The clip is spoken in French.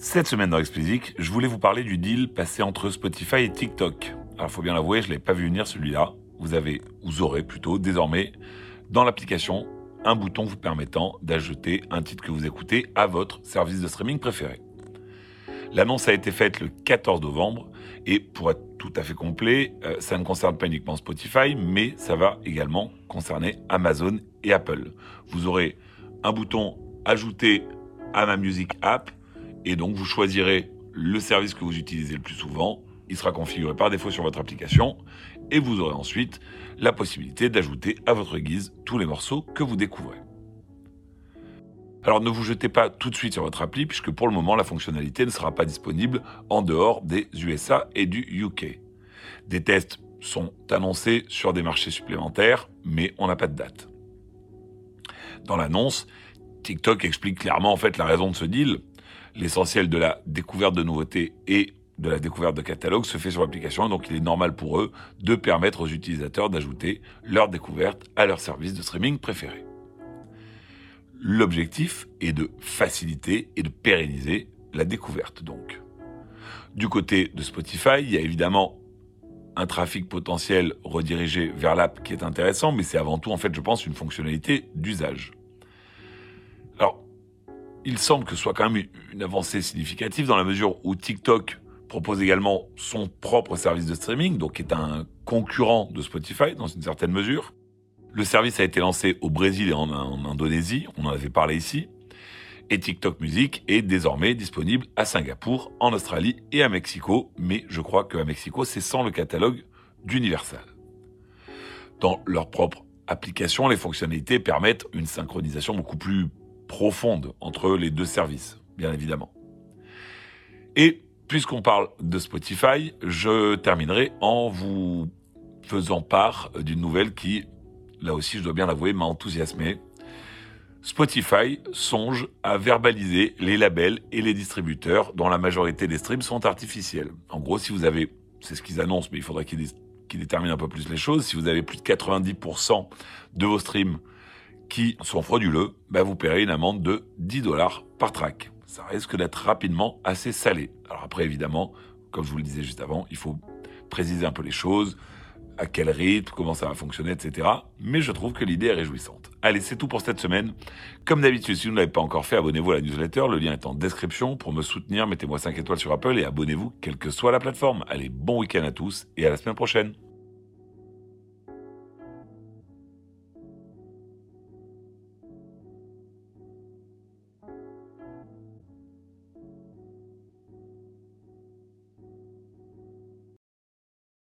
Cette semaine dans Explicit, je voulais vous parler du deal passé entre Spotify et TikTok. Alors faut bien l'avouer, je l'ai pas vu venir celui-là. Vous avez, vous aurez plutôt désormais dans l'application un bouton vous permettant d'ajouter un titre que vous écoutez à votre service de streaming préféré. L'annonce a été faite le 14 novembre et pour être tout à fait complet, euh, ça ne concerne pas uniquement Spotify, mais ça va également concerner Amazon et Apple. Vous aurez un bouton ajouter à ma music app et donc vous choisirez le service que vous utilisez le plus souvent. Il sera configuré par défaut sur votre application et vous aurez ensuite la possibilité d'ajouter à votre guise tous les morceaux que vous découvrez. Alors ne vous jetez pas tout de suite sur votre appli puisque pour le moment la fonctionnalité ne sera pas disponible en dehors des USA et du UK. Des tests sont annoncés sur des marchés supplémentaires mais on n'a pas de date. Dans l'annonce, TikTok explique clairement en fait la raison de ce deal. L'essentiel de la découverte de nouveautés et de la découverte de catalogues se fait sur l'application, donc il est normal pour eux de permettre aux utilisateurs d'ajouter leurs découvertes à leur service de streaming préféré. L'objectif est de faciliter et de pérenniser la découverte donc. Du côté de Spotify, il y a évidemment un trafic potentiel redirigé vers l'app qui est intéressant, mais c'est avant tout en fait je pense une fonctionnalité d'usage. Alors, il semble que ce soit quand même une avancée significative dans la mesure où TikTok propose également son propre service de streaming, donc est un concurrent de Spotify dans une certaine mesure. Le service a été lancé au Brésil et en, Indonésie, on en avait parlé ici. Et TikTok Music est désormais disponible à Singapour, en Australie et à Mexico, mais je crois qu'à Mexico, c'est sans le catalogue d'Universal. Dans leur propre application, les fonctionnalités permettent une synchronisation beaucoup plus profonde entre les deux services, bien évidemment. Et puisqu'on parle de Spotify, je terminerai en vous faisant part d'une nouvelle qui, là aussi je dois bien l'avouer, m'a enthousiasmé. Spotify songe à verbaliser les labels et les distributeurs dont la majorité des streams sont artificiels. En gros, si vous avez, c'est ce qu'ils annoncent, mais il faudrait qu'ils déterminent un peu plus les choses, si vous avez plus de 90% de vos streams qui sont frauduleux, bah vous paierez une amende de 10 dollars par track. Ça risque d'être rapidement assez salé. Alors après, évidemment, comme je vous le disais juste avant, il faut préciser un peu les choses, à quel rythme, comment ça va fonctionner, etc. Mais je trouve que l'idée est réjouissante. Allez, c'est tout pour cette semaine. Comme d'habitude, si vous ne l'avez pas encore fait, abonnez-vous à la newsletter. Le lien est en description. Pour me soutenir, mettez-moi 5 étoiles sur Apple et abonnez-vous, quelle que soit la plateforme. Allez, bon week-end à tous et à la semaine prochaine.